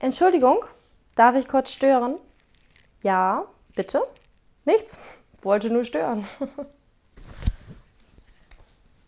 Entschuldigung, darf ich kurz stören? Ja, bitte? Nichts? Wollte nur stören.